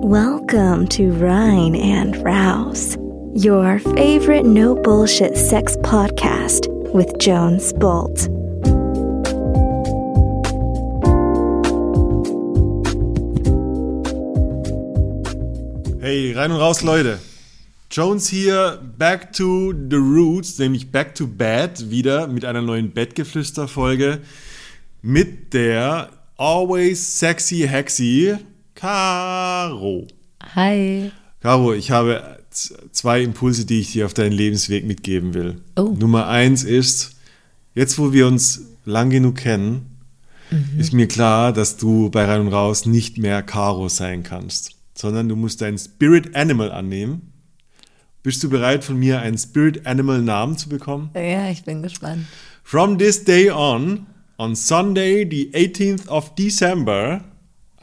Welcome to Rhine and Rouse, your favorite no bullshit sex podcast with Jones Bolt. Hey, rein und raus, Leute. Jones hier, back to the roots, nämlich back to bed, wieder mit einer neuen Bettgeflüster-Folge mit der always sexy hexy Caro. Hi. Caro, ich habe zwei Impulse, die ich dir auf deinen Lebensweg mitgeben will. Oh. Nummer eins ist, jetzt wo wir uns lang genug kennen, ist mir klar, dass du bei Rein und Raus nicht mehr Caro sein kannst, sondern du musst dein Spirit Animal annehmen. Bist du bereit, von mir einen Spirit Animal Namen zu bekommen? Ja, ich bin gespannt. From this day on, on Sunday, the 18th of December,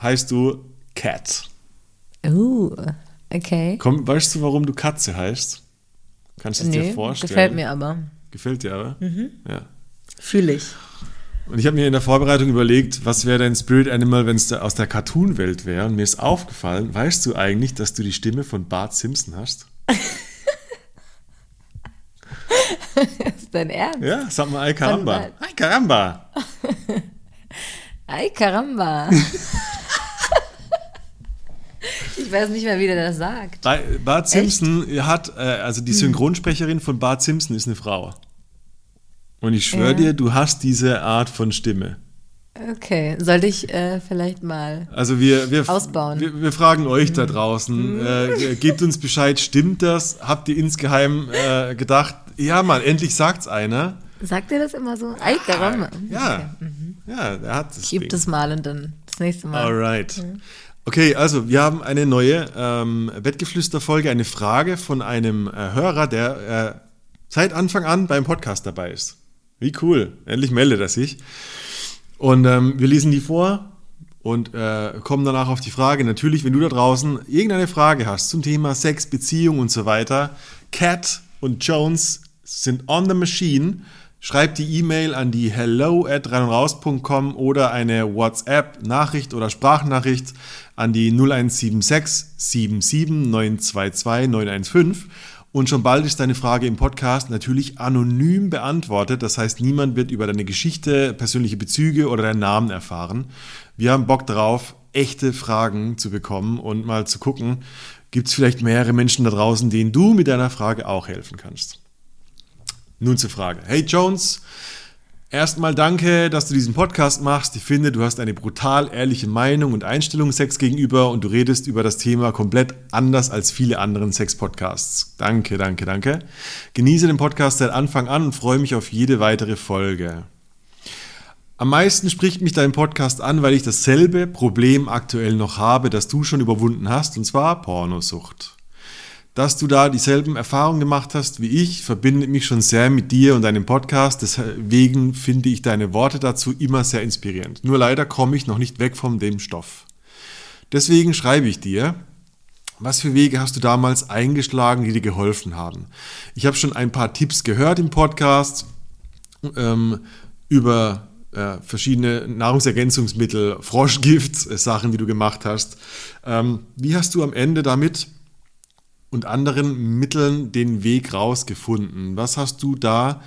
heißt du Cat. Uh, okay. Komm, weißt du, warum du Katze heißt? Kannst du es dir Nee, vorstellen? gefällt mir aber. Gefällt dir aber? Ja. Fühle ich. Und ich habe mir in der Vorbereitung überlegt, was wäre dein Spirit Animal, wenn es aus der Cartoon-Welt wäre. Und mir ist aufgefallen, weißt du eigentlich, dass du die Stimme von Bart Simpson hast? Ist dein Ernst? Ja, sag mal, ay caramba. Ay caramba. Ay, caramba. ich weiß nicht mehr, wie der das sagt. Bei- Bart Simpson hat, äh, also die Synchronsprecherin von Bart Simpson ist eine Frau. Und ich schwöre Ja. dir, du hast diese Art von Stimme. Okay, sollte ich äh, vielleicht mal. Also wir, wir, Ausbauen. wir, wir fragen euch da draußen, äh, gebt uns Bescheid, stimmt das? Habt ihr insgeheim äh, gedacht, ja Mann, endlich sagt's einer? Sagt ihr das immer so? Ay, caramba. Ja, ja, der hat gebe Ding. das mal und dann das nächste Mal. Alright. Okay, also wir haben eine neue ähm, Bettgeflüster-Folge, eine Frage von einem äh, Hörer, der äh, seit Anfang an beim Podcast dabei ist. Wie cool. Endlich meldet er sich. Und ähm, wir lesen die vor und äh, kommen danach auf die Frage. Natürlich, wenn du da draußen irgendeine Frage hast zum Thema Sex, Beziehung und so weiter, Cat und Jones sind on the machine. Schreib die E-Mail an die hello at reinundraus.com oder eine WhatsApp-Nachricht oder Sprachnachricht an die 0176 77 922 915. Und schon bald ist deine Frage im Podcast natürlich anonym beantwortet. Das heißt, niemand wird über deine Geschichte, persönliche Bezüge oder deinen Namen erfahren. Wir haben Bock darauf, echte Fragen zu bekommen und mal zu gucken, gibt es vielleicht mehrere Menschen da draußen, denen du mit deiner Frage auch helfen kannst. Nun zur Frage. Hey Jones, erstmal danke, dass du diesen Podcast machst. Ich finde, du hast eine brutal ehrliche Meinung und Einstellung Sex gegenüber und du redest über das Thema komplett anders als viele anderen Sex-Podcasts. Danke, danke, danke. Genieße den Podcast seit Anfang an und freue mich auf jede weitere Folge. Am meisten spricht mich dein Podcast an, weil ich dasselbe Problem aktuell noch habe, das du schon überwunden hast, und zwar Pornosucht. Dass du da dieselben Erfahrungen gemacht hast wie ich, verbindet mich schon sehr mit dir und deinem Podcast. Deswegen finde ich deine Worte dazu immer sehr inspirierend. Nur leider komme ich noch nicht weg von dem Stoff. Deswegen schreibe ich dir, was für Wege hast du damals eingeschlagen, die dir geholfen haben? Ich habe schon ein paar Tipps gehört im Podcast ähm, über äh, verschiedene Nahrungsergänzungsmittel, Froschgift, äh, Sachen, die du gemacht hast. Ähm, wie hast du am Ende damit und anderen Mitteln den Weg rausgefunden? Was hast du da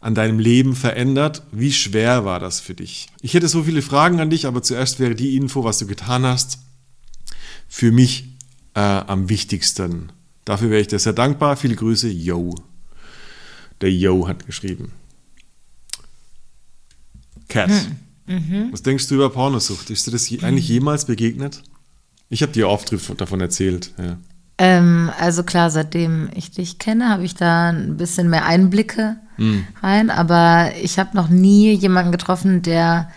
an deinem Leben verändert? Wie schwer war das für dich? Ich hätte so viele Fragen an dich, aber zuerst wäre die Info, was du getan hast, für mich äh, am wichtigsten. Dafür wäre ich dir sehr dankbar. Viele Grüße, Yo. Der Yo hat geschrieben. Cat, was denkst du über Pornosucht? Ist dir das je, eigentlich jemals begegnet? Ich habe dir oft davon erzählt. Ja. Ähm, also klar, seitdem ich dich kenne, habe ich da ein bisschen mehr Einblicke rein, aber ich habe noch nie jemanden getroffen, der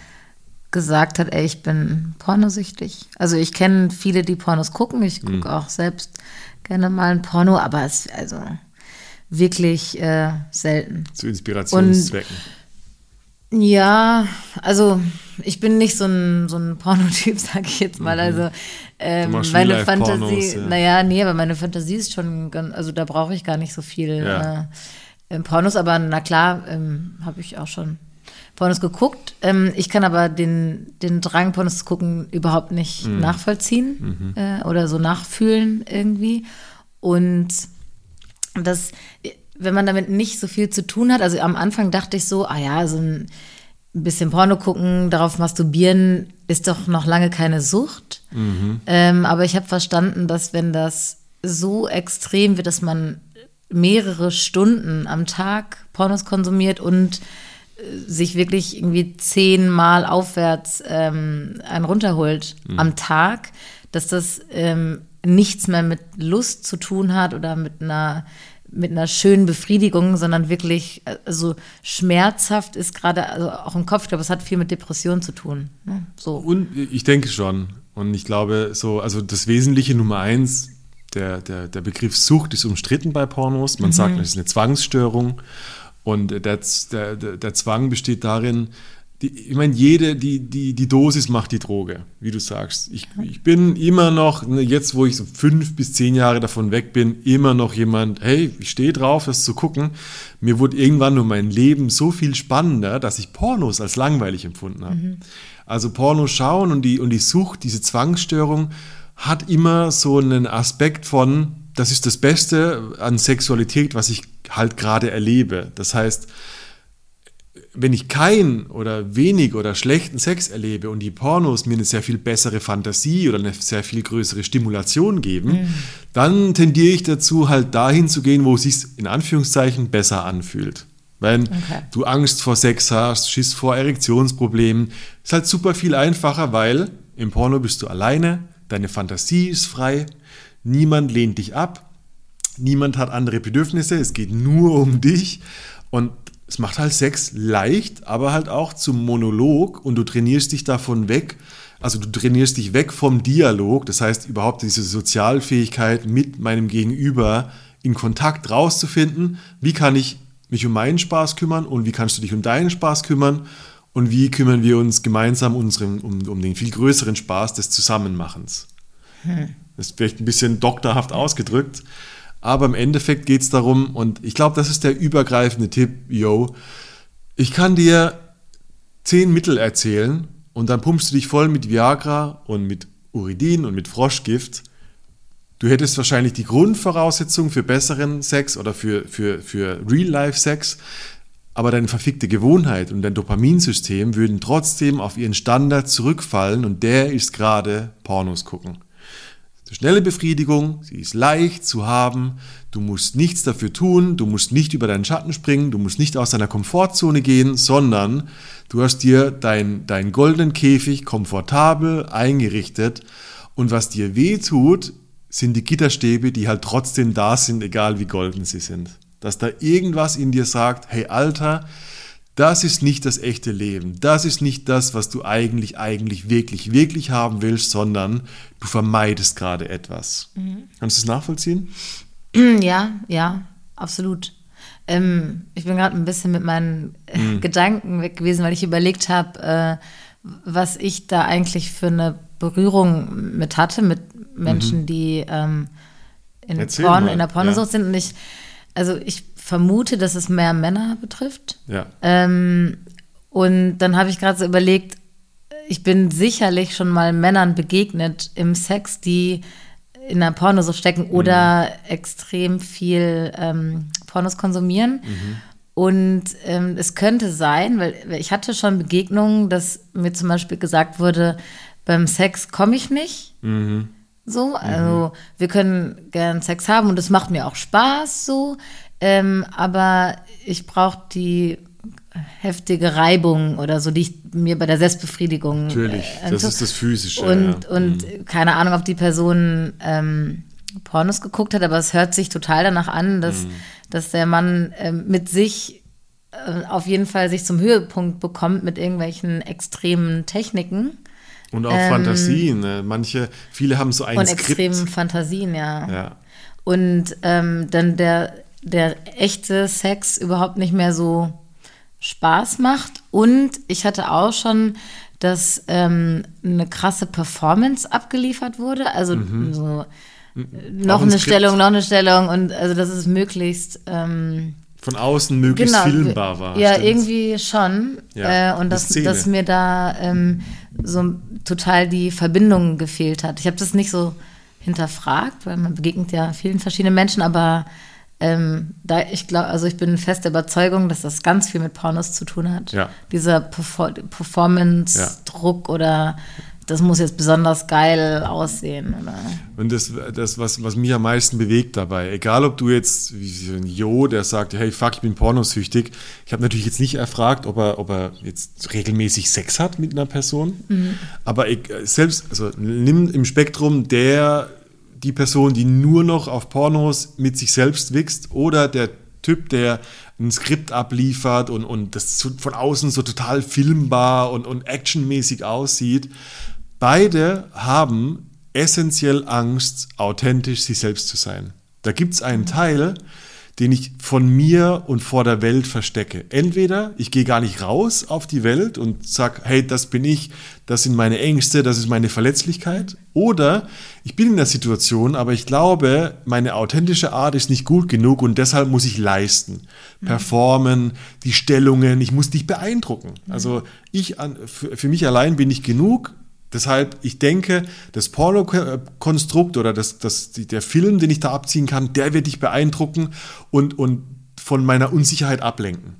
gesagt hat, ey, ich bin pornosüchtig. Also ich kenne viele, die Pornos gucken. Ich gucke auch selbst gerne mal ein Porno, aber es also wirklich äh, selten. Zu Inspirationszwecken. Ja, also ich bin nicht so ein, so ein Pornotyp, sag ich jetzt mal. Also ähm, meine Fantasie, ja. naja, nee, aber meine Fantasie ist schon, ganz, also da brauche ich gar nicht so viel Ja. äh, ähm, Pornos, aber na klar, ähm, habe ich auch schon Pornos geguckt. Ähm, ich kann aber den, den Drang, Pornos zu gucken, überhaupt nicht Mhm. nachvollziehen äh, oder so nachfühlen irgendwie. Und das, wenn man damit nicht so viel zu tun hat, also am Anfang dachte ich so, ah ja, so ein bisschen Porno gucken, darauf masturbieren, ist doch noch lange keine Sucht. Ähm, aber ich habe verstanden, dass wenn das so extrem wird, dass man mehrere Stunden am Tag Pornos konsumiert und äh, sich wirklich irgendwie zehnmal aufwärts ähm, einen runterholt am Tag, dass das ähm, nichts mehr mit Lust zu tun hat oder mit einer mit einer schönen Befriedigung, sondern wirklich äh, also schmerzhaft ist gerade also auch im Kopf. Ich glaube, es hat viel mit Depression zu tun. Ne? So. Und ich denke schon. Und ich glaube, so, also das Wesentliche Nummer eins, der, der, der Begriff Sucht ist umstritten bei Pornos. Man sagt, das ist eine Zwangsstörung. Und der, der, der, der Zwang besteht darin, die, ich meine, jede, die, die, die Dosis macht die Droge, wie du sagst. Ich, ich bin immer noch, ne, jetzt wo ich so fünf bis zehn Jahre davon weg bin, immer noch jemand, hey, ich stehe drauf, das zu gucken. Mir wurde irgendwann nur mein Leben so viel spannender, dass ich Pornos als langweilig empfunden habe. Also Pornos schauen und die, und die Sucht, diese Zwangsstörung, hat immer so einen Aspekt von, das ist das Beste an Sexualität, was ich halt gerade erlebe. Das heißt, wenn ich kein oder wenig oder schlechten Sex erlebe und die Pornos mir eine sehr viel bessere Fantasie oder eine sehr viel größere Stimulation geben, dann tendiere ich dazu, halt dahin zu gehen, wo es sich in Anführungszeichen besser anfühlt. Wenn Okay. du Angst vor Sex hast, Schiss vor Erektionsproblemen, ist halt super viel einfacher, weil im Porno bist du alleine, deine Fantasie ist frei, niemand lehnt dich ab, niemand hat andere Bedürfnisse, es geht nur um dich und es macht halt Sex leicht, aber halt auch zum Monolog und du trainierst dich davon weg. Also du trainierst dich weg vom Dialog, das heißt überhaupt diese Sozialfähigkeit mit meinem Gegenüber in Kontakt rauszufinden. Wie kann ich mich um meinen Spaß kümmern und wie kannst du dich um deinen Spaß kümmern und wie kümmern wir uns gemeinsam unseren, um, um den viel größeren Spaß des Zusammenmachens. Das ist vielleicht ein bisschen doktorhaft ausgedrückt, aber im Endeffekt geht es darum, und ich glaube, das ist der übergreifende Tipp, yo, ich kann dir zehn Mittel erzählen und dann pumpst du dich voll mit Viagra und mit Uridin und mit Froschgift. Du hättest wahrscheinlich die Grundvoraussetzung für besseren Sex oder für, für, für Real-Life-Sex, aber deine verfickte Gewohnheit und dein Dopaminsystem würden trotzdem auf ihren Standard zurückfallen und der ist gerade Pornos gucken. Schnelle Befriedigung, sie ist leicht zu haben, du musst nichts dafür tun, du musst nicht über deinen Schatten springen, du musst nicht aus deiner Komfortzone gehen, sondern du hast dir deinen dein goldenen Käfig komfortabel eingerichtet und was dir weh tut, sind die Gitterstäbe, die halt trotzdem da sind, egal wie golden sie sind. Dass da irgendwas in dir sagt, hey Alter, das ist nicht das echte Leben. Das ist nicht das, was du eigentlich, eigentlich, wirklich, wirklich haben willst, sondern du vermeidest gerade etwas. Kannst du es nachvollziehen? Ja, ja, absolut. Ähm, ich bin gerade ein bisschen mit meinen äh, Mhm. Gedanken weg gewesen, weil ich überlegt habe, äh, was ich da eigentlich für eine Berührung mit hatte, mit Menschen, die ähm, in, Mhm. Porn, in der Pornosucht ja. sind. Und ich, also ich vermute, dass es mehr Männer betrifft. Ja. Ähm, und dann habe ich gerade so überlegt, ich bin sicherlich schon mal Männern begegnet im Sex, die in der Pornosucht stecken oder extrem viel ähm, Pornos konsumieren. Und ähm, es könnte sein, weil ich hatte schon Begegnungen, dass mir zum Beispiel gesagt wurde, beim Sex komme ich nicht. So, also wir können gern Sex haben und es macht mir auch Spaß so, ähm, aber ich brauche die heftige Reibung oder so, die ich mir bei der Selbstbefriedigung Natürlich, äh, das ist das Physische. Und, ja. und keine Ahnung, ob die Person ähm, Pornos geguckt hat, aber es hört sich total danach an, dass, Mhm. dass der Mann ähm, mit sich äh, auf jeden Fall sich zum Höhepunkt bekommt mit irgendwelchen extremen Techniken Und auch Fantasien. Ne? Manche, viele haben so ein und Skript. extremen Fantasien, ja. Ja. Und ähm, dann der, der echte Sex überhaupt nicht mehr so Spaß macht. Und ich hatte auch schon, dass ähm, eine krasse Performance abgeliefert wurde. Also so äh, noch Mhm. Ein eine Skript. Stellung, noch eine Stellung und also dass es möglichst ähm, von außen möglichst Genau, filmbar war. Ja, stimmt's? irgendwie schon. Ja, äh, und dass, dass mir da ähm, so total die Verbindung gefehlt hat. Ich habe das nicht so hinterfragt, weil man begegnet ja vielen verschiedenen Menschen, aber ähm, da ich glaube, also ich bin fest der Überzeugung, dass das ganz viel mit Pornos zu tun hat. Ja. Dieser Perfor Performance-Druck oder das muss jetzt besonders geil aussehen. Oder? Und das, das was, was mich am meisten bewegt dabei, egal ob du jetzt, wie so ein Jo, der sagt, hey, fuck, ich bin pornosüchtig. Ich habe natürlich jetzt nicht erfragt, ob er, ob er jetzt regelmäßig Sex hat mit einer Person. Aber ich, selbst, also nimm im Spektrum der, die Person, die nur noch auf Pornos mit sich selbst wächst oder der Typ, der ein Skript abliefert und, und das von außen so total filmbar und, und actionmäßig aussieht. Beide haben essentiell Angst, authentisch sie selbst zu sein. Da gibt es einen Teil, den ich von mir und vor der Welt verstecke. Entweder ich gehe gar nicht raus auf die Welt und sag, hey, das bin ich, das sind meine Ängste, das ist meine Verletzlichkeit. Oder ich bin in der Situation, aber ich glaube, meine authentische Art ist nicht gut genug und deshalb muss ich leisten, performen, die Stellungen, ich muss dich beeindrucken. Also ich für mich allein bin ich genug, Deshalb, ich denke, das Porno-Konstrukt oder das, das, der Film, den ich da abziehen kann, der wird dich beeindrucken und, und von meiner Unsicherheit ablenken.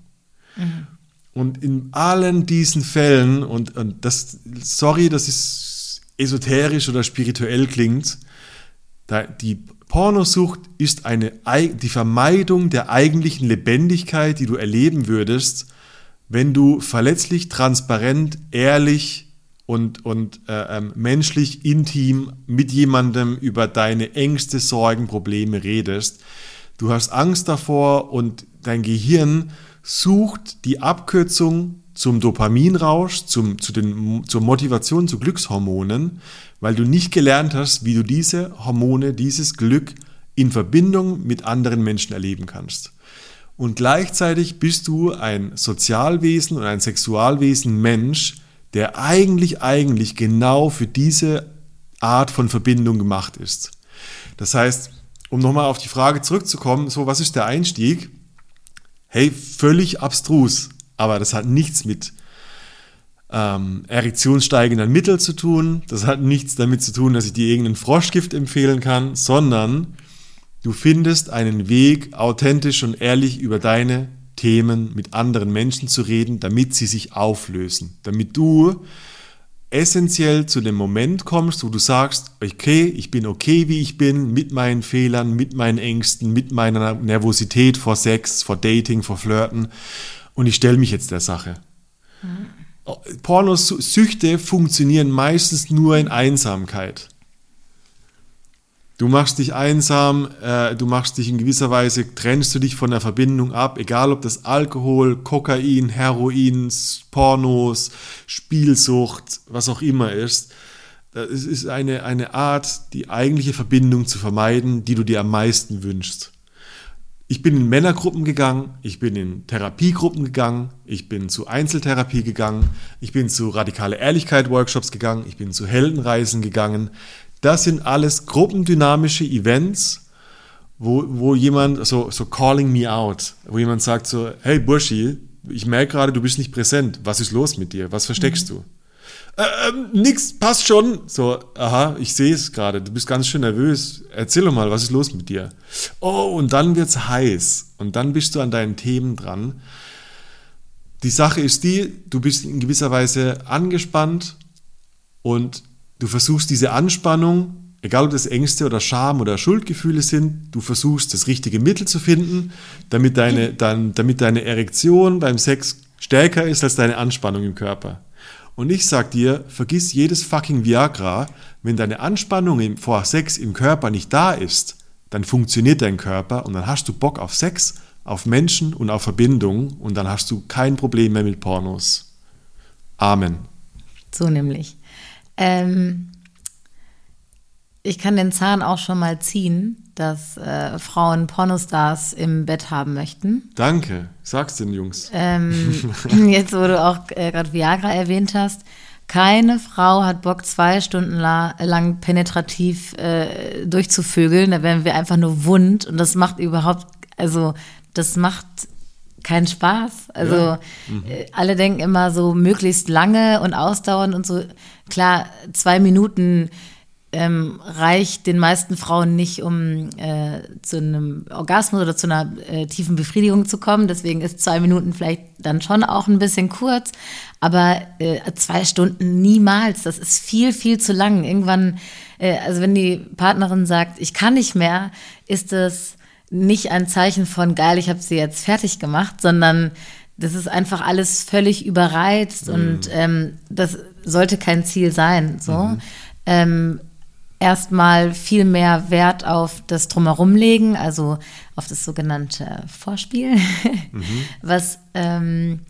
Und in allen diesen Fällen, und, und das, sorry, dass es esoterisch oder spirituell klingt, da, die Pornosucht ist eine, ei- die Vermeidung der eigentlichen Lebendigkeit, die du erleben würdest, wenn du verletzlich, transparent, ehrlich und, und äh, ähm, menschlich, intim mit jemandem über deine Ängste, Sorgen, Probleme redest. Du hast Angst davor und dein Gehirn sucht die Abkürzung zum Dopaminrausch, zum, zu den, zur Motivation, zu Glückshormonen, weil du nicht gelernt hast, wie du diese Hormone, dieses Glück in Verbindung mit anderen Menschen erleben kannst. Und gleichzeitig bist du ein Sozialwesen und ein Sexualwesen Mensch, der eigentlich, eigentlich genau für diese Art von Verbindung gemacht ist. Das heißt, um nochmal auf die Frage zurückzukommen, so was ist der Einstieg? Hey, völlig abstrus, aber das hat nichts mit ähm, erektionssteigenden Mitteln zu tun, das hat nichts damit zu tun, dass ich dir irgendein Froschgift empfehlen kann, sondern du findest einen Weg, authentisch und ehrlich über deine Themen mit anderen Menschen zu reden, damit sie sich auflösen, damit du essentiell zu dem Moment kommst, wo du sagst, okay, ich bin okay, wie ich bin, mit meinen Fehlern, mit meinen Ängsten, mit meiner Nervosität vor Sex, vor Dating, vor Flirten und ich stelle mich jetzt der Sache. Pornosüchte funktionieren meistens nur in Einsamkeit. Du machst dich einsam, äh, du machst dich in gewisser Weise, trennst du dich von der Verbindung ab, egal ob das Alkohol, Kokain, Heroin, Pornos, Spielsucht, was auch immer ist. Es ist eine, eine Art, die eigentliche Verbindung zu vermeiden, die du dir am meisten wünschst. Ich bin in Männergruppen gegangen, ich bin in Therapiegruppen gegangen, ich bin zu Einzeltherapie gegangen, ich bin zu radikale Ehrlichkeit Workshops gegangen, ich bin zu Heldenreisen gegangen. Das sind alles gruppendynamische Events, wo, wo jemand, so, so calling me out, wo jemand sagt so, hey Burschi, ich merke gerade, du bist nicht präsent. Was ist los mit dir? Was versteckst du? Äh, ähm, nix, passt schon. So, aha, ich sehe es gerade. Du bist ganz schön nervös. Erzähl doch mal, was ist los mit dir? Oh, und dann wird's heiß. Und dann bist du an deinen Themen dran. Die Sache ist die, du bist in gewisser Weise angespannt und du versuchst diese Anspannung, egal ob das Ängste oder Scham oder Schuldgefühle sind, du versuchst das richtige Mittel zu finden, damit deine, dann, damit deine Erektion beim Sex stärker ist als deine Anspannung im Körper. Und ich sag dir, vergiss jedes fucking Viagra, wenn deine Anspannung im, vor Sex im Körper nicht da ist, dann funktioniert dein Körper und dann hast du Bock auf Sex, auf Menschen und auf Verbindung und dann hast du kein Problem mehr mit Pornos. Amen. So nämlich. Ähm, ich kann den Zahn auch schon mal ziehen, dass äh, Frauen Pornostars im Bett haben möchten. Danke, sag's den Jungs. Ähm, jetzt, wo du auch äh, gerade Viagra erwähnt hast, keine Frau hat Bock, zwei Stunden la lang penetrativ äh, durchzuvögeln. Da werden wir einfach nur wund und das macht überhaupt, also das macht kein Spaß. Also ja. mhm. alle denken immer so möglichst lange und ausdauernd und so. Klar, zwei Minuten ähm, reicht den meisten Frauen nicht, um äh, zu einem Orgasmus oder zu einer äh, tiefen Befriedigung zu kommen. Deswegen ist zwei Minuten vielleicht dann schon auch ein bisschen kurz. Aber äh, zwei Stunden niemals. Das ist viel, viel zu lang. Irgendwann, äh, also wenn die Partnerin sagt, ich kann nicht mehr, ist das nicht ein Zeichen von geil, ich habe sie jetzt fertig gemacht, sondern das ist einfach alles völlig überreizt mhm. und ähm, das sollte kein Ziel sein. So. Mhm. Ähm, erstmal viel mehr Wert auf das Drumherum legen, also auf das sogenannte Vorspiel, mhm. was ähm,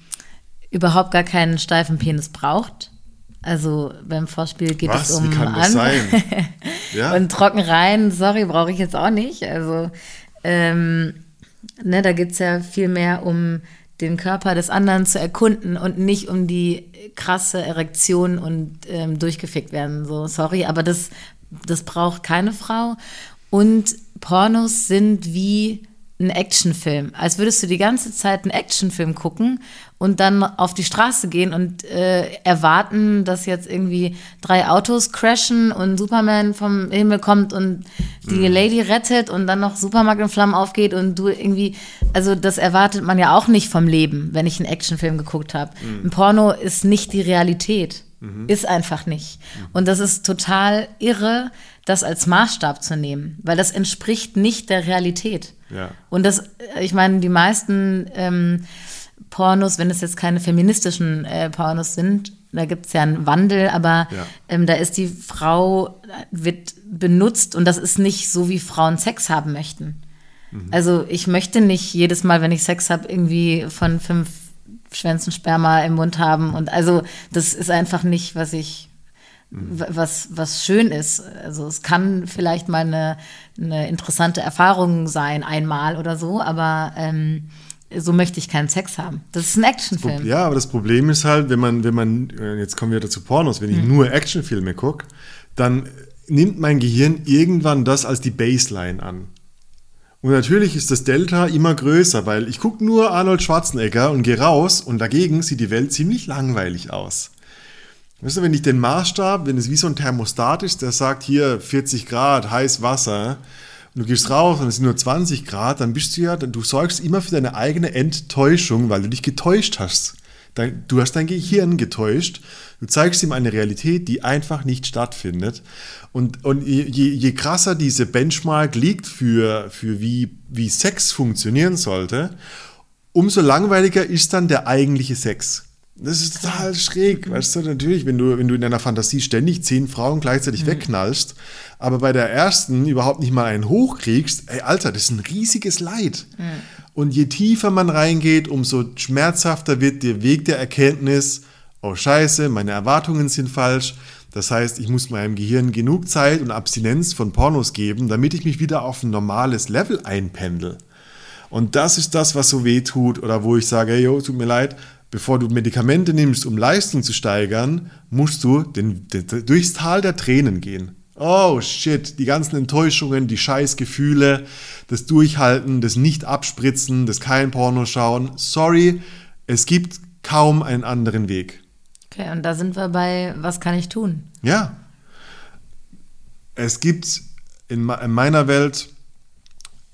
überhaupt gar keinen steifen Penis braucht. Also beim Vorspiel geht was? es um Wie kann das an sein? ja? und trocken rein, sorry, brauche ich jetzt auch nicht. Also ähm, ne, da geht es ja viel mehr um den Körper des anderen zu erkunden und nicht um die krasse Erektion und ähm, durchgefickt werden. So, sorry, aber das das braucht keine Frau. Und Pornos sind wie ein Actionfilm. Als würdest du die ganze Zeit einen Actionfilm gucken und dann auf die Straße gehen und äh, erwarten, dass jetzt irgendwie drei Autos crashen und Superman vom Himmel kommt und die mhm. Lady rettet und dann noch Supermarkt in Flammen aufgeht und du irgendwie, also das erwartet man ja auch nicht vom Leben, wenn ich einen Actionfilm geguckt habe. Mhm. Ein Porno ist nicht die Realität. Mhm. Ist einfach nicht. Mhm. Und das ist total irre, das als Maßstab zu nehmen, weil das entspricht nicht der Realität. Ja. Und das, ich meine, die meisten ähm, Pornos, wenn es jetzt keine feministischen äh, Pornos sind, da gibt es ja einen Wandel, aber ja. ähm, da ist die Frau, wird benutzt und das ist nicht so, wie Frauen Sex haben möchten. Mhm. Also ich möchte nicht jedes Mal, wenn ich Sex habe, irgendwie von fünf Schwänzen Sperma im Mund haben. Und also das ist einfach nicht, was ich, mhm. was, was schön ist. Also es kann vielleicht mal eine, eine interessante Erfahrung sein, einmal oder so, aber ähm, so möchte ich keinen Sex haben. Das ist ein Actionfilm. Ja, aber das Problem ist halt, wenn man, wenn man, äh, jetzt kommen wir wieder zu Pornos, wenn ich hm. nur Actionfilme gucke, dann nimmt mein Gehirn irgendwann das als die Baseline an. Und natürlich ist das Delta immer größer, weil ich gucke nur Arnold Schwarzenegger und gehe raus und dagegen sieht die Welt ziemlich langweilig aus. Weißt du, wenn ich den Maßstab, wenn es wie so ein Thermostat ist, der sagt hier 40 Grad, heiß Wasser, und du gehst raus und es sind nur 20 Grad, dann bist du ja, du sorgst immer für deine eigene Enttäuschung, weil du dich getäuscht hast. Du hast dein Gehirn getäuscht. Du zeigst ihm eine Realität, die einfach nicht stattfindet. Und, und je, je krasser diese Benchmark liegt für, für wie, wie Sex funktionieren sollte, umso langweiliger ist dann der eigentliche Sex. Das ist total schräg, weißt du, natürlich, wenn du, wenn du in deiner Fantasie ständig zehn Frauen gleichzeitig mhm. wegknallst, aber bei der ersten überhaupt nicht mal einen hochkriegst, ey, Alter, das ist ein riesiges Leid. Mhm. Und je tiefer man reingeht, umso schmerzhafter wird der Weg der Erkenntnis, oh Scheiße, meine Erwartungen sind falsch. Das heißt, ich muss meinem Gehirn genug Zeit und Abstinenz von Pornos geben, damit ich mich wieder auf ein normales Level einpendel. Und das ist das, was so weh tut oder wo ich sage, hey, yo, tut mir leid, bevor du Medikamente nimmst, um Leistung zu steigern, musst du den, den, durchs Tal der Tränen gehen. Oh shit, die ganzen Enttäuschungen, die Scheißgefühle, das Durchhalten, das Nicht-Abspritzen, das kein Porno schauen. Sorry, es gibt kaum einen anderen Weg. Okay, und da sind wir bei, was kann ich tun? Ja. Es gibt in, in meiner Welt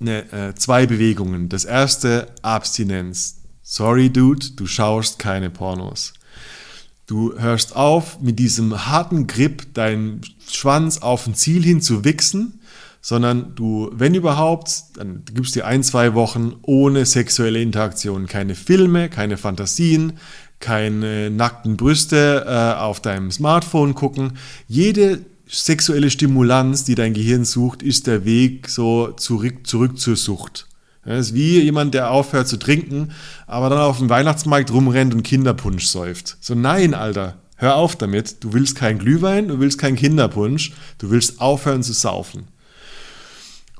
eine, äh, zwei Bewegungen. Das erste, Abstinenz. Sorry, Dude, du schaust keine Pornos. Du hörst auf, mit diesem harten Grip deinen Schwanz auf ein Ziel hin zu wichsen, sondern du, wenn überhaupt, dann gibst dir ein, zwei Wochen ohne sexuelle Interaktion. Keine Filme, keine Fantasien, keine nackten Brüste äh, auf deinem Smartphone gucken. Jede sexuelle Stimulanz, die dein Gehirn sucht, ist der Weg so zurück, zurück zur Sucht. Das ist wie jemand, der aufhört zu trinken, aber dann auf dem Weihnachtsmarkt rumrennt und Kinderpunsch säuft. So, nein, Alter, hör auf damit. Du willst kein Glühwein, du willst kein Kinderpunsch, du willst aufhören zu saufen.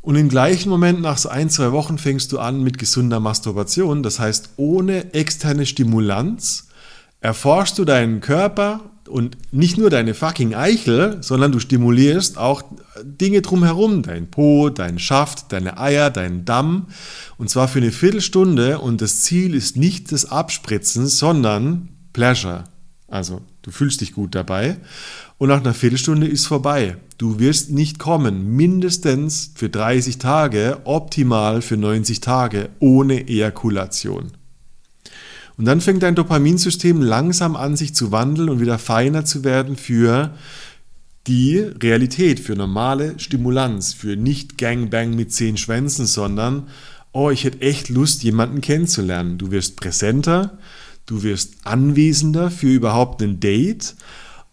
Und im gleichen Moment, nach so ein, zwei Wochen, fängst du an mit gesunder Masturbation. Das heißt, ohne externe Stimulanz erforschst du deinen Körper und nicht nur deine fucking Eichel, sondern du stimulierst auch Dinge drumherum, dein Po, dein Schaft, deine Eier, deinen Damm und zwar für eine Viertelstunde und das Ziel ist nicht das Abspritzen, sondern Pleasure. Also du fühlst dich gut dabei und nach einer Viertelstunde ist vorbei. Du wirst nicht kommen, mindestens für 30 Tage, optimal für 90 Tage ohne Ejakulation. Und dann fängt dein Dopaminsystem langsam an, sich zu wandeln und wieder feiner zu werden für die Realität, für normale Stimulanz, für nicht Gangbang mit zehn Schwänzen, sondern, oh, ich hätte echt Lust, jemanden kennenzulernen. Du wirst präsenter, du wirst anwesender für überhaupt ein Date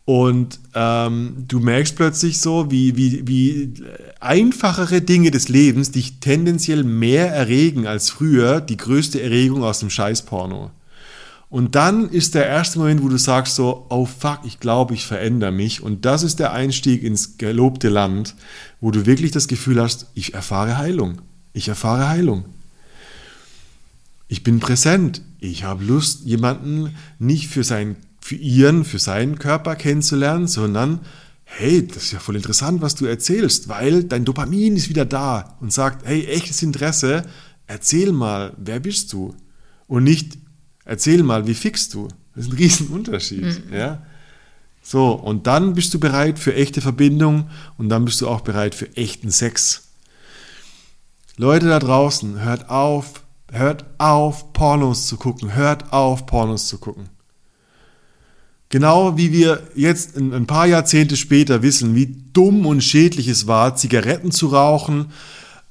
und ähm, du merkst plötzlich so, wie, wie, wie einfachere Dinge des Lebens dich tendenziell mehr erregen als früher die größte Erregung aus dem Scheißporno. Und dann ist der erste Moment, wo du sagst so, oh fuck, ich glaube, ich verändere mich. Und das ist der Einstieg ins gelobte Land, wo du wirklich das Gefühl hast, ich erfahre Heilung. Ich erfahre Heilung. Ich bin präsent. Ich habe Lust, jemanden nicht für, sein, für ihren, für seinen Körper kennenzulernen, sondern hey, das ist ja voll interessant, was du erzählst, weil dein Dopamin ist wieder da und sagt, hey, echtes Interesse, erzähl mal, wer bist du? Und nicht, Erzähl mal, wie fix du? Das ist ein Riesenunterschied. Mhm. Ja? So, und dann bist du bereit für echte Verbindung und dann bist du auch bereit für echten Sex. Leute da draußen, hört auf, hört auf, Pornos zu gucken. Hört auf, Pornos zu gucken. Genau wie wir jetzt ein paar Jahrzehnte später wissen, wie dumm und schädlich es war, Zigaretten zu rauchen,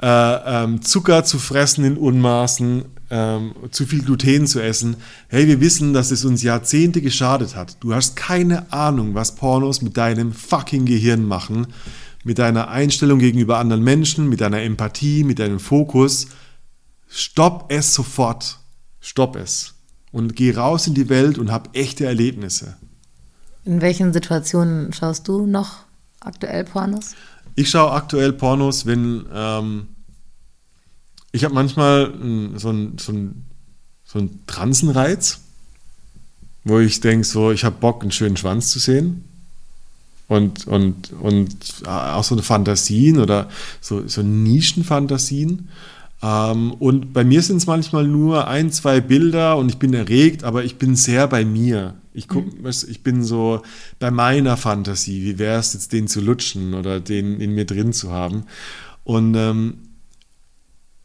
äh, ähm, Zucker zu fressen in Unmaßen, ähm, zu viel Gluten zu essen. Hey, wir wissen, dass es uns Jahrzehnte geschadet hat. Du hast keine Ahnung, was Pornos mit deinem fucking Gehirn machen, mit deiner Einstellung gegenüber anderen Menschen, mit deiner Empathie, mit deinem Fokus. Stopp es sofort. Stopp es. Und geh raus in die Welt und hab echte Erlebnisse. In welchen Situationen schaust du noch aktuell Pornos? Ich schaue aktuell Pornos, wenn ähm, ich habe manchmal so einen so so ein Transenreiz, wo ich denke, so, ich habe Bock, einen schönen Schwanz zu sehen. Und, und, und auch so eine Fantasien oder so, so Nischenfantasien. Ähm, und bei mir sind es manchmal nur ein, zwei Bilder und ich bin erregt, aber ich bin sehr bei mir. Ich, guck, mhm. ich bin so bei meiner Fantasie. Wie wäre es jetzt, den zu lutschen oder den in mir drin zu haben? Und ähm,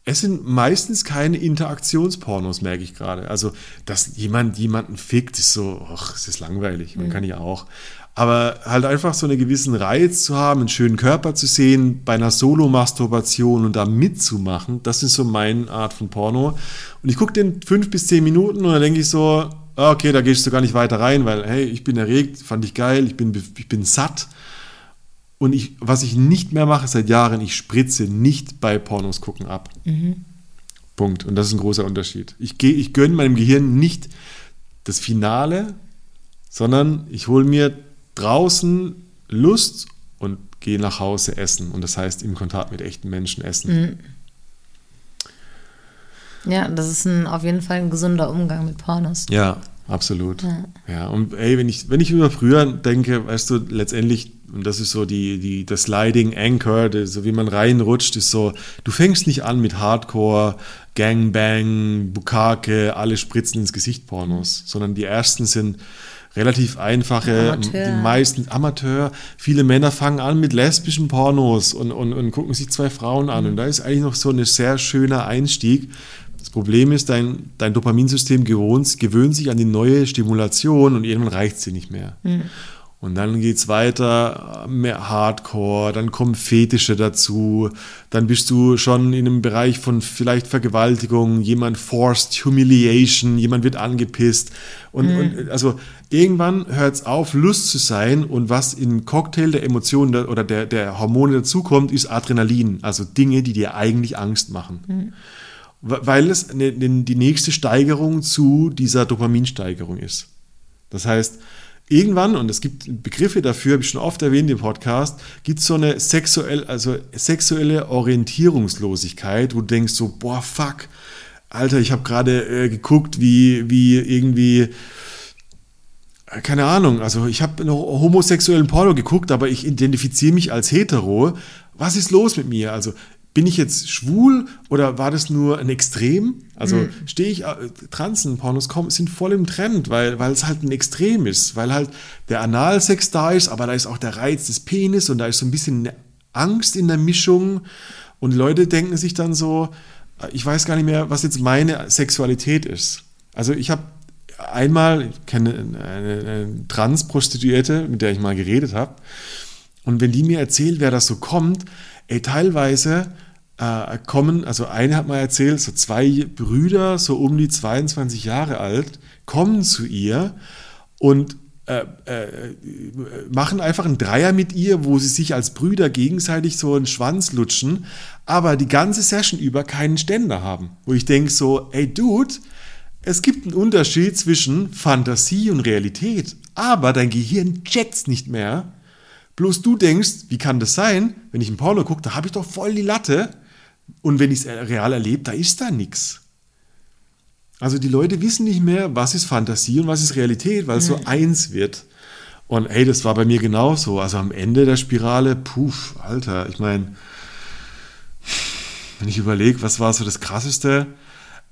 es sind meistens keine Interaktionspornos, merke ich gerade. Also, dass jemand jemanden fickt, ist so, ach, es ist langweilig, man mhm. kann ja auch. Aber halt einfach so einen gewissen Reiz zu haben, einen schönen Körper zu sehen, bei einer Solo-Masturbation und da mitzumachen, das ist so meine Art von Porno. Und ich gucke den fünf bis zehn Minuten und dann denke ich so, ah, okay, da gehst du gar nicht weiter rein, weil, hey, ich bin erregt, fand ich geil, ich bin, ich bin satt. Und ich, was ich nicht mehr mache seit Jahren, ich spritze nicht bei Pornos gucken ab. Mhm. Punkt. Und das ist ein großer Unterschied. Ich, geh, ich gönne meinem Gehirn nicht das Finale, sondern ich hole mir draußen Lust und gehe nach Hause essen. Und das heißt im Kontakt mit echten Menschen essen. Mhm. Ja, das ist ein, auf jeden Fall ein gesunder Umgang mit Pornos. Ja, absolut. Ja, ja und ey, wenn ich, wenn ich über früher denke, weißt du, letztendlich und das ist so die, die, das Sliding Anchor, so wie man reinrutscht, ist so, du fängst nicht an mit Hardcore, Gangbang, Bukake, alle spritzen ins Gesicht Pornos, sondern die ersten sind relativ einfache, Amateur. die meisten Amateur. Viele Männer fangen an mit lesbischen Pornos und, und, und gucken sich zwei Frauen an. Mhm. Und da ist eigentlich noch so ein sehr schöner Einstieg. Das Problem ist, dein, dein Dopaminsystem gewöhnt, gewöhnt sich an die neue Stimulation und irgendwann reicht sie nicht mehr. Mhm. Und dann geht es weiter, mehr Hardcore, dann kommen Fetische dazu, dann bist du schon in einem Bereich von vielleicht Vergewaltigung, jemand forced humiliation, jemand wird angepisst. Und, mhm. und also irgendwann hört es auf, Lust zu sein und was im Cocktail der Emotionen oder der, der Hormone dazukommt, ist Adrenalin, also Dinge, die dir eigentlich Angst machen. Mhm. Weil es ne, ne, die nächste Steigerung zu dieser Dopaminsteigerung ist. Das heißt, irgendwann, und es gibt Begriffe dafür, habe ich schon oft erwähnt im Podcast, gibt es so eine sexuell, also sexuelle Orientierungslosigkeit, wo du denkst so, boah, fuck, Alter, ich habe gerade äh, geguckt, wie, wie irgendwie keine Ahnung, also ich habe noch homosexuellen Porno geguckt, aber ich identifiziere mich als hetero. Was ist los mit mir? Also bin ich jetzt schwul oder war das nur ein Extrem? Also mhm. stehe ich, äh, Transen-Pornos sind voll im Trend, weil, weil es halt ein Extrem ist, weil halt der Analsex da ist, aber da ist auch der Reiz des Penis und da ist so ein bisschen Angst in der Mischung und Leute denken sich dann so, äh, ich weiß gar nicht mehr, was jetzt meine Sexualität ist. Also ich habe einmal, ich kenne eine, eine Trans-Prostituierte, mit der ich mal geredet habe, und wenn die mir erzählt, wer das so kommt, ey, teilweise äh, kommen, also eine hat mal erzählt, so zwei Brüder, so um die 22 Jahre alt, kommen zu ihr und äh, äh, machen einfach einen Dreier mit ihr, wo sie sich als Brüder gegenseitig so einen Schwanz lutschen, aber die ganze Session über keinen Ständer haben. Wo ich denke so, ey Dude, es gibt einen Unterschied zwischen Fantasie und Realität, aber dein Gehirn checkt's nicht mehr. Bloß du denkst, wie kann das sein? Wenn ich ein Porno gucke, da habe ich doch voll die Latte. Und wenn ich es real erlebe, da ist da nichts. Also die Leute wissen nicht mehr, was ist Fantasie und was ist Realität, weil es so eins wird. Und hey, das war bei mir genauso. Also am Ende der Spirale, puff, Alter, ich meine, wenn ich überlege, was war so das Krasseste?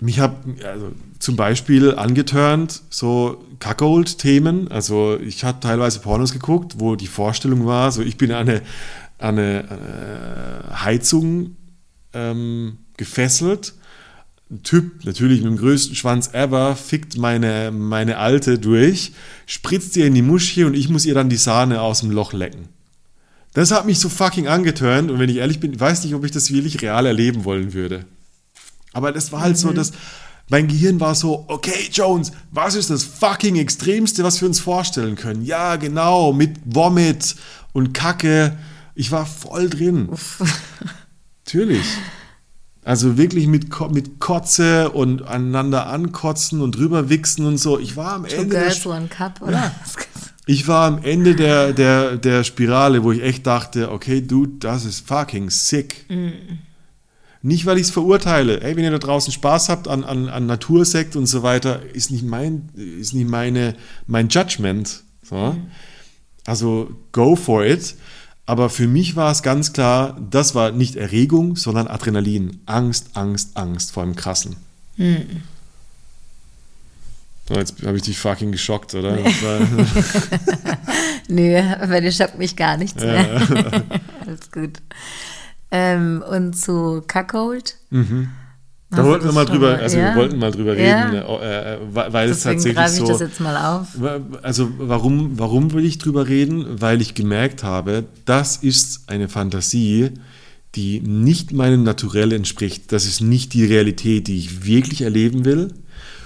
Mich hat also zum Beispiel angeturnt so Cuckold-Themen. Also ich habe teilweise Pornos geguckt, wo die Vorstellung war, so ich bin eine, eine, eine Heizung ähm, gefesselt. Ein Typ, natürlich mit dem größten Schwanz ever, fickt meine, meine Alte durch, spritzt ihr in die Muschi und ich muss ihr dann die Sahne aus dem Loch lecken. Das hat mich so fucking angeturnt und wenn ich ehrlich bin, weiß nicht, ob ich das wirklich real erleben wollen würde. Aber das war halt mhm. so, dass mein Gehirn war so, okay, Jones, was ist das fucking Extremste, was wir uns vorstellen können? Ja, genau, mit Vomit und Kacke. Ich war voll drin. Natürlich. Also wirklich mit, mit Kotze und aneinander ankotzen und drüber wichsen und so. Ich war am Two Ende. Girls, one cup, oder? Ja. Ich war am Ende der, der, der Spirale, wo ich echt dachte, okay, dude, das ist fucking sick. Mm. Nicht, weil ich es verurteile. Ey, wenn ihr da draußen Spaß habt an, an, an Natursekt und so weiter, ist nicht mein, ist nicht meine, mein Judgment. So. Mm. Also go for it. Aber für mich war es ganz klar, das war nicht Erregung, sondern Adrenalin. Angst, Angst, Angst vor dem Krassen. Hm. Jetzt habe ich dich fucking geschockt, oder? Nee, nee aber der schockt mich gar nichts ja. mehr. Alles gut. Ähm, und zu Cuckold? Mhm. Da wollten wir mal drüber, also ja? wir wollten mal drüber ja. reden, äh, äh weil Deswegen es tatsächlich so. Ich das jetzt mal auf. Also warum, warum will ich drüber reden? Weil ich gemerkt habe, das ist eine Fantasie, die nicht meinem Naturell entspricht. Das ist nicht die Realität, die ich wirklich erleben will,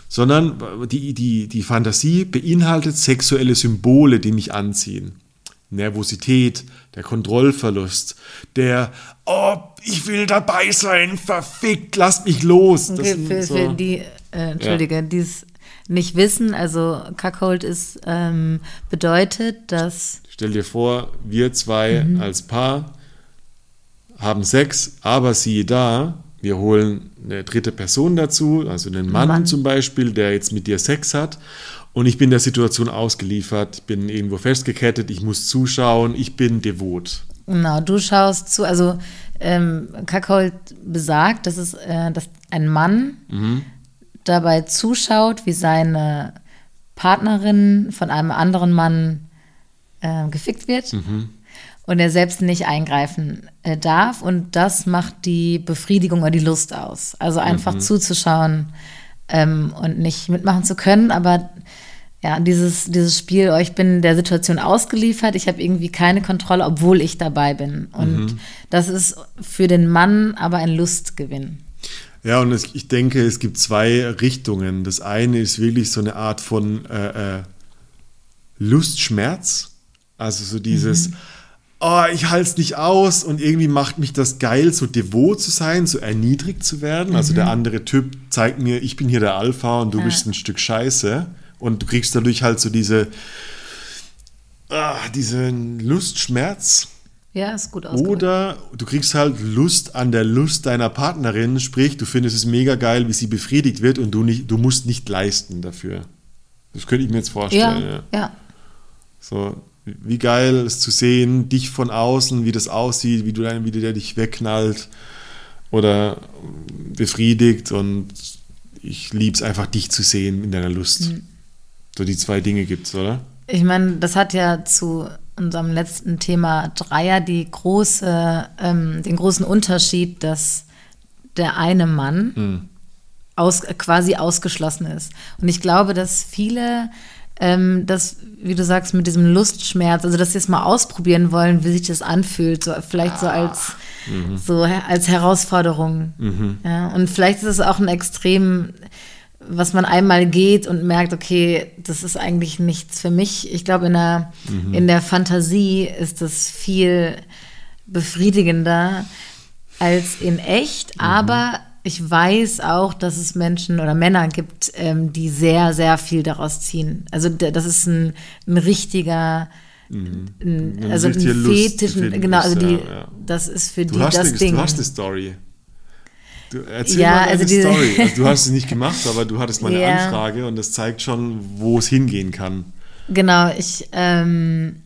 sondern die, die, die Fantasie beinhaltet sexuelle Symbole, die mich anziehen. Nervosität, der Kontrollverlust, der, oh, ich will dabei sein, verfickt, lasst mich los. Okay, für, so. für, die, äh, Entschuldige, ja. die es nicht wissen, also Cuckold ist, ähm, bedeutet, dass. Stell dir vor, wir zwei mhm. als Paar haben Sex, aber siehe da, wir holen eine dritte Person dazu, also einen Mann, Mann, zum Beispiel, der jetzt mit dir Sex hat und ich bin der Situation ausgeliefert, bin irgendwo festgekettet, ich muss zuschauen, ich bin devot. Genau, du schaust zu, also ähm, Kackhold besagt, dass, es, äh, dass ein Mann mhm. dabei zuschaut, wie seine Partnerin von einem anderen Mann äh, gefickt wird. Mhm. Und er selbst nicht eingreifen äh, darf. Und das macht die Befriedigung oder die Lust aus. Also einfach mhm. zuzuschauen ähm, und nicht mitmachen zu können, aber ja, dieses, dieses Spiel, oh, ich bin der Situation ausgeliefert, ich habe irgendwie keine Kontrolle, obwohl ich dabei bin. Und mhm. das ist für den Mann aber ein Lustgewinn. Ja, und es, ich denke, es gibt zwei Richtungen. Das eine ist wirklich so eine Art von äh, äh, Lustschmerz. Also so dieses, mhm. Oh, ich halte es nicht aus und irgendwie macht mich das geil, so devot zu sein, so erniedrigt zu werden. Mhm. Also der mhm. andere Typ zeigt mir, ich bin hier der Alpha und du ja. bist ein Stück Scheiße. Und du kriegst dadurch halt so diese, ah, diesen Lustschmerz. Ja, ist gut ausgedrückt. Oder du kriegst halt Lust an der Lust deiner Partnerin, sprich, du findest es mega geil, wie sie befriedigt wird und du, nicht, du musst nicht leisten dafür. Das könnte ich mir jetzt vorstellen. Ja, ja. So, wie geil es zu sehen, dich von außen, wie das aussieht, wie du dann, wie der dich wegknallt oder befriedigt und ich liebe es einfach, dich zu sehen in deiner Lust. Mhm. So die zwei Dinge gibt es, oder? Ich meine, das hat ja zu unserem letzten Thema Dreier die große, ähm, den großen Unterschied, dass der eine Mann mhm. aus, quasi ausgeschlossen ist. Und ich glaube, dass viele ähm, das, wie du sagst, mit diesem Lustschmerz, also dass sie es mal ausprobieren wollen, wie sich das anfühlt, so vielleicht ah. so als mhm. so als Herausforderung. Mhm. Ja, und vielleicht ist es auch ein Extrem, was man einmal geht und merkt, okay, das ist eigentlich nichts für mich. Ich glaube, in der, mhm. in der Fantasie ist das viel befriedigender als in echt, mhm. aber ich weiß auch, dass es Menschen oder Männer gibt, ähm, die sehr, sehr viel daraus ziehen. Also das ist ein, ein richtiger, mhm. ein, also ein Fetischen, genau, also die, ja. das ist für du die das die, Ding. Du hast eine Story. Du, erzähl ja, mal also Story. Also du hast es nicht gemacht, aber du hattest mal eine ja. Anfrage und das zeigt schon, wo es hingehen kann. Genau, ich ähm,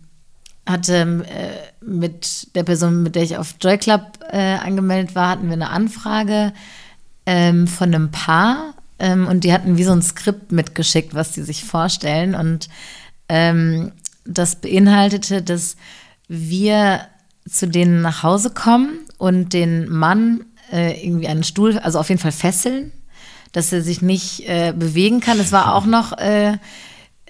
hatte äh, mit der Person, mit der ich auf Joy Club äh, angemeldet war, hatten wir eine Anfrage ähm, von einem Paar ähm, und die hatten wie so ein Skript mitgeschickt, was sie sich vorstellen. Und ähm, das beinhaltete, dass wir zu denen nach Hause kommen und den Mann äh, irgendwie einen Stuhl, also auf jeden Fall fesseln, dass er sich nicht äh, bewegen kann. Es war auch noch äh,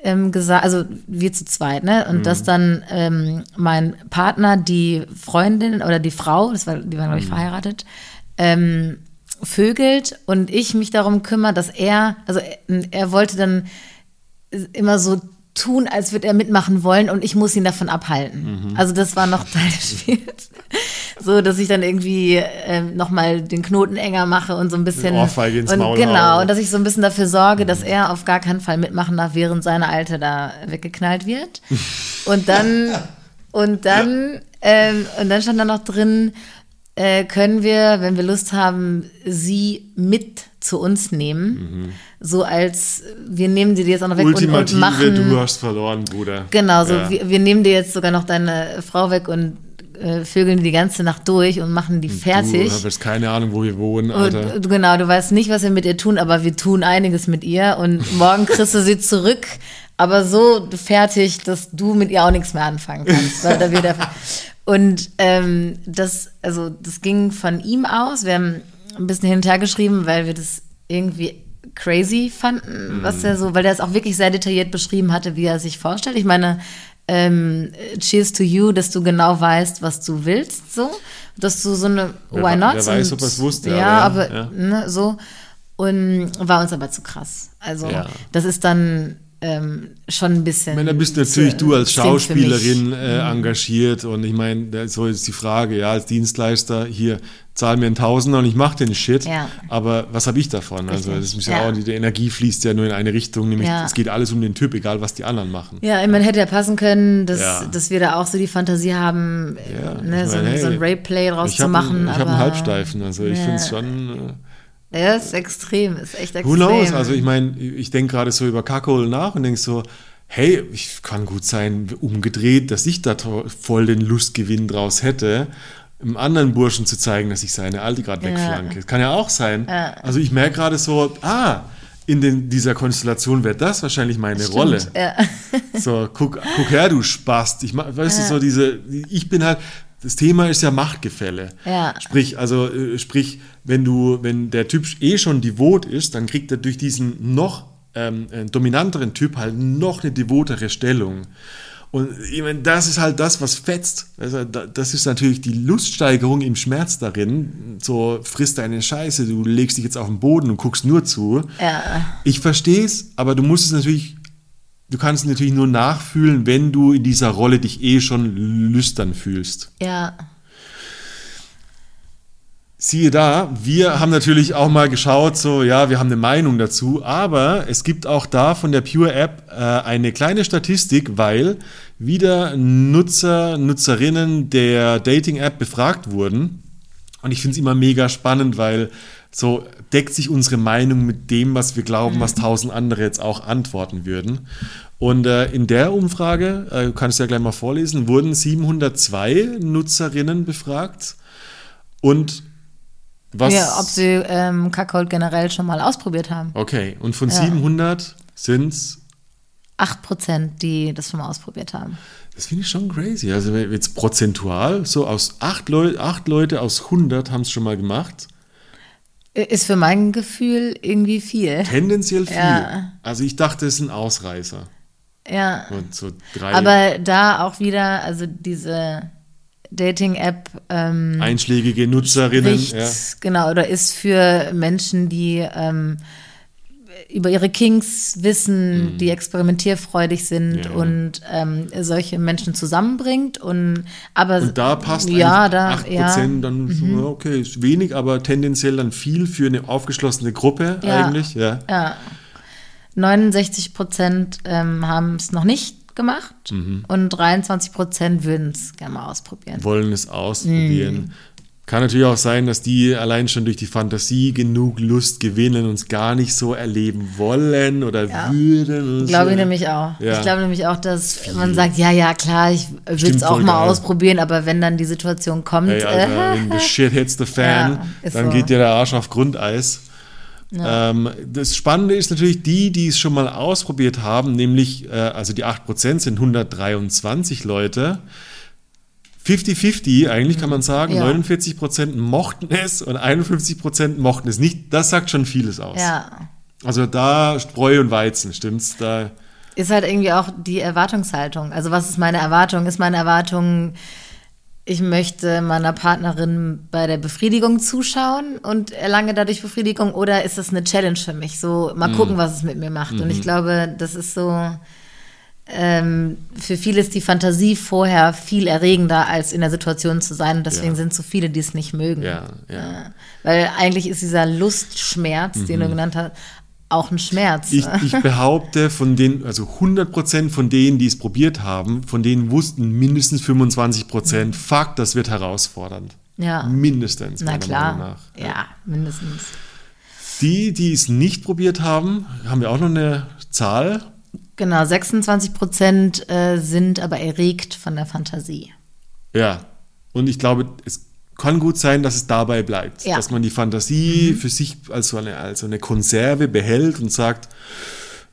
ähm, gesagt, also wir zu zweit, ne? Und mhm. dass dann ähm, mein Partner, die Freundin oder die Frau, das war, die waren, glaube ich, mhm. verheiratet, ähm, vögelt und ich mich darum kümmere, dass er, also er, er wollte dann immer so tun, als würde er mitmachen wollen und ich muss ihn davon abhalten. Mhm. Also das war noch Teil des Spiels. so, dass ich dann irgendwie äh, nochmal den Knoten enger mache und so ein bisschen. Ohrfeige ins und, Maul genau, und dass ich so ein bisschen dafür sorge, mhm. dass er auf gar keinen Fall mitmachen darf, während seine Alte da weggeknallt wird. und dann, und dann, ähm, und dann stand da noch drin, äh, können wir, wenn wir Lust haben, sie mit zu uns nehmen. Mhm. So als wir nehmen dir jetzt auch noch weg und, und, machen. Du hast verloren, Bruder. Genau, so ja. wir, wir, nehmen dir jetzt sogar noch deine Frau weg und äh, vögeln die ganze Nacht durch und machen die fertig. Du hast keine Ahnung, wo wir wohnen, Alter. Und, genau, du weißt nicht, was wir mit ihr tun, aber wir tun einiges mit ihr und morgen kriegst du sie zurück, aber so fertig, dass du mit ihr auch nichts mehr anfangen kannst. weil da wieder und ähm, das, also das ging von ihm aus. Wir haben ein bisschen hin und her geschrieben, weil wir das irgendwie crazy fanden, mhm. was er so, weil er es auch wirklich sehr detailliert beschrieben hatte, wie er sich vorstellt. Ich meine, ähm, Cheers to you, dass du genau weißt, was du willst, so, dass du so eine wer, Why not? Wer weiß, ob er es wusste. Ja, aber, ja. Ne, so und war uns aber zu krass. Also ja. das ist dann ähm, schon ein bisschen. Ich meine, da bist natürlich du als Schauspielerin äh, mhm. engagiert und ich meine, so ist die Frage, ja, als Dienstleister hier zahl mir einen Tausender und ich mache den Shit, ja. aber was habe ich davon? Also, Richtig. Also das ist ja, ja, auch, die, die Energie fließt ja nur in eine Richtung, nämlich ja. es geht alles um den Typ, egal was die anderen machen. Ja, man hätte ja passen können, dass, dass wir da auch so die Fantasie haben, ne, so, hey, so, ein Rayplay draus zu machen. ich habe einen Halbsteifen, also ich finde es schon. Ja, ist extrem, ist echt extrem. Who knows? Also ich meine, ich denke gerade so über Kackhol nach und denke so, hey, ich kann gut sein, umgedreht, dass ich da voll den Lustgewinn draus hätte, einem anderen Burschen zu zeigen, dass ich seine Alte gerade wegflanke. Ja. Kann ja auch sein. Ja. Also ich merke gerade so, ah, in den, dieser Konstellation wäre das wahrscheinlich meine Stimmt, Rolle. Ja. So, guck, guck her, du Spast. Ich, weißt du, so diese, ich bin halt, das Thema ist ja Machtgefälle. Ja. Sprich, also äh, sprich, wenn du, wenn der Typ eh schon devot ist, dann kriegt er durch diesen noch ähm, äh, dominanteren Typ halt noch eine devotere Stellung. Und ich meine, das ist halt das, was fetzt. Also, das ist natürlich die Luststeigerung im Schmerz darin. So, frisst deine Scheiße, du legst dich jetzt auf den Boden und guckst nur zu. Ja. Ich verstehe es, aber du musst es natürlich du kannst natürlich nur nachfühlen, wenn du in dieser Rolle dich eh schon lüstern fühlst. Ja. Siehe da, wir haben natürlich auch mal geschaut, so ja, wir haben eine Meinung dazu, aber es gibt auch da von der Pure App äh, eine kleine Statistik, weil wieder Nutzer, Nutzerinnen der Dating App befragt wurden Und ich finde es immer mega spannend, weil so deckt sich unsere Meinung mit dem, was wir glauben, was tausend andere jetzt auch antworten würden. Und äh, in der Umfrage, äh, du kannst ja gleich mal vorlesen, wurden 702 Nutzerinnen befragt. Und was? Ja, ob sie ähm, Kackhold generell schon mal ausprobiert haben. Okay, und von Ja. 700 sind es, 8%, die das schon mal ausprobiert haben. Das finde ich schon crazy. Also jetzt prozentual, so aus acht, Leu acht Leute aus 100 haben es schon mal gemacht. Ist für mein Gefühl irgendwie viel. Tendenziell viel. Ja. Also ich dachte, es ist ein Ausreißer. Ja. Und so drei Aber da auch wieder, also diese Dating-App ähm, einschlägige Nutzerinnen. spricht, Ja. genau, oder ist für Menschen, die ähm, über ihre Kings wissen, die experimentierfreudig sind Mhm. Ja. und ähm, solche Menschen zusammenbringt. Und, aber Und da passt ja, da, 8% ja, Mhm. dann, ja, okay, ist wenig, aber tendenziell dann viel für eine aufgeschlossene Gruppe Ja. eigentlich. Ja. Ja. 69 Prozent ähm, haben es noch nicht gemacht Mhm. und 23 Prozent würden es gerne mal ausprobieren. Wollen es ausprobieren. Kann natürlich auch sein, dass die allein schon durch die Fantasie genug Lust gewinnen und es gar nicht so erleben wollen oder Ja. würden. und Glaube so. ich nämlich auch. Ja. Ich glaube nämlich auch, dass man sagt, ja, ja, klar, ich will es auch mal geil. ausprobieren, aber wenn dann die Situation kommt, Hey, Alter, äh, wenn the shit hits the fan, Ja, dann so. geht dir der Arsch auf Grundeis. Ähm, das Spannende ist natürlich, die, die es schon mal ausprobiert haben, nämlich, äh, also die 8% sind 123 Leute. 50-50, eigentlich kann man sagen, Ja. 49% mochten es und 51% mochten es nicht. Das sagt schon vieles aus. ja, Also da Spreu und Weizen, stimmt's? Da, ist halt irgendwie auch die Erwartungshaltung. Also was ist meine Erwartung? Ist meine Erwartung, ich möchte meiner Partnerin bei der Befriedigung zuschauen und erlange dadurch Befriedigung oder ist das eine Challenge für mich? So, mal gucken, was es mit mir macht. Und ich glaube, das ist so, ähm, für viele ist die Fantasie vorher viel erregender, als in der Situation zu sein. Und deswegen Ja. sind so viele, die es nicht mögen. ja, ja. Weil eigentlich ist dieser Lustschmerz, den du genannt hast, auch ein Schmerz. Ich, ich behaupte, von den, also 100% von denen, die es probiert haben, von denen wussten mindestens 25%, fuck, das wird herausfordernd. ja. Mindestens, Na klar. Nach. Ja, mindestens. Die, die es nicht probiert haben, haben wir auch noch eine Zahl. Genau, 26 Prozent äh, sind aber erregt von der Fantasie. Ja. Und ich glaube, es kann gut sein, dass es dabei bleibt. Ja. Dass man die Fantasie für sich als so eine, als so eine Konserve behält und sagt,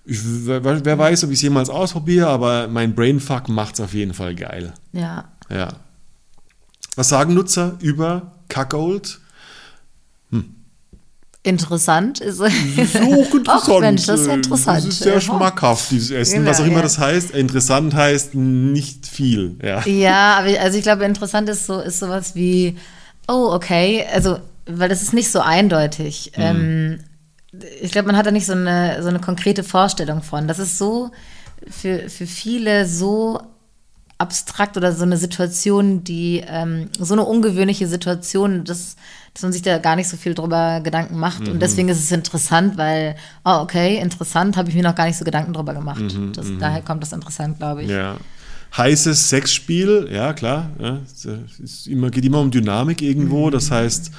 ich, wer, wer weiß, ob ich es jemals ausprobiere, aber mein Brainfuck macht es auf jeden Fall geil. Ja. Ja. Was sagen Nutzer über Cuckold? Interessant ist. Das ist auch interessant. Ach Mensch, das ist Äh, interessant. Das ist sehr Ja. schmackhaft, dieses Essen. Genau, was auch immer ja. das heißt. Interessant heißt nicht viel. Ja. Ja, aber ich- also ich glaube, interessant ist so ist sowas wie, oh, okay, also, weil das ist nicht so eindeutig. Mhm. Ähm, ich glaube, man hat da nicht so eine, so eine konkrete Vorstellung von. Das ist so für, für viele so abstrakt oder so eine Situation, die ähm, so eine ungewöhnliche Situation, dass, dass man sich da gar nicht so viel drüber Gedanken macht. Mhm. Und deswegen ist es interessant, weil, oh, okay, interessant, habe ich mir noch gar nicht so Gedanken drüber gemacht. Mhm, das, daher kommt das interessant, glaube ich. Ja. Heißes Sexspiel, ja klar. Ja, es ist immer, geht immer um Dynamik irgendwo. Mhm. Das heißt,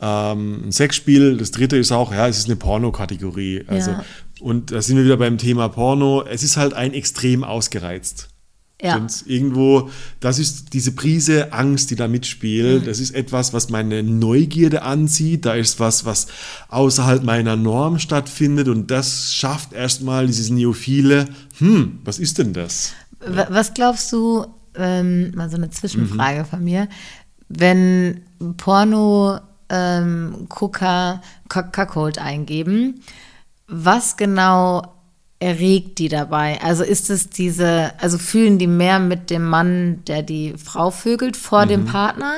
ähm, ein Sexspiel, das dritte ist auch, ja, es ist eine Pornokategorie. Also, Ja. Und da sind wir wieder beim Thema Porno. Es ist halt ein extrem ausgereizt. Ja. Stimmt's? Irgendwo, das ist diese Prise Angst, die da mitspielt. Das ist etwas, was meine Neugierde anzieht. Da ist was, was außerhalb meiner Norm stattfindet. Und das schafft erstmal dieses Neophile. Hm, was ist denn das? Wa- Was glaubst du, ähm, mal so eine Zwischenfrage Mhm. von mir, wenn Porno ähm, Gucker Cuckold eingeben, was genau erregt die dabei? Also ist es diese, also fühlen die mehr mit dem Mann, der die Frau vögelt vor Mhm. dem Partner